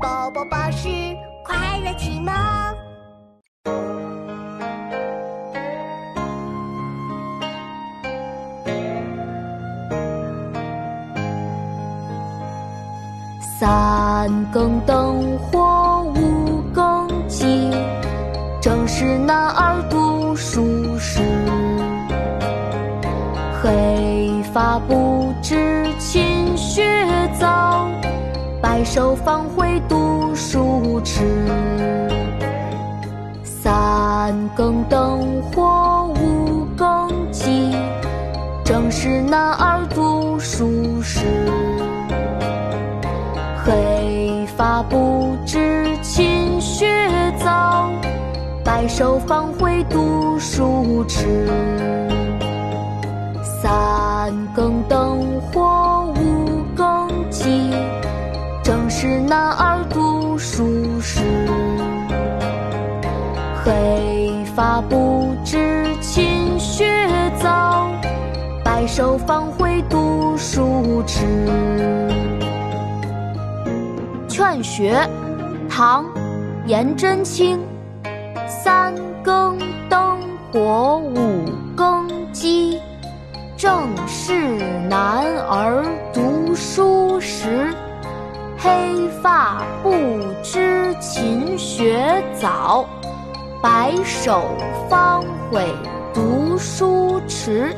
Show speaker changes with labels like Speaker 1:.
Speaker 1: 宝宝巴士快乐启蒙。
Speaker 2: 三更灯火五更鸡，正是男儿读书时。黑发不知勤学，白首方悔读书迟。三更灯火五更鸡，正是男儿读书时。黑发不知勤学早，白首方悔读书迟。三更灯火男儿读书时。黑发不知勤学早，白首方悔读书迟。《劝学》唐·颜真卿，三更灯火五更鸡，正是男儿读书。黑发不知勤学早，白首方悔读书迟。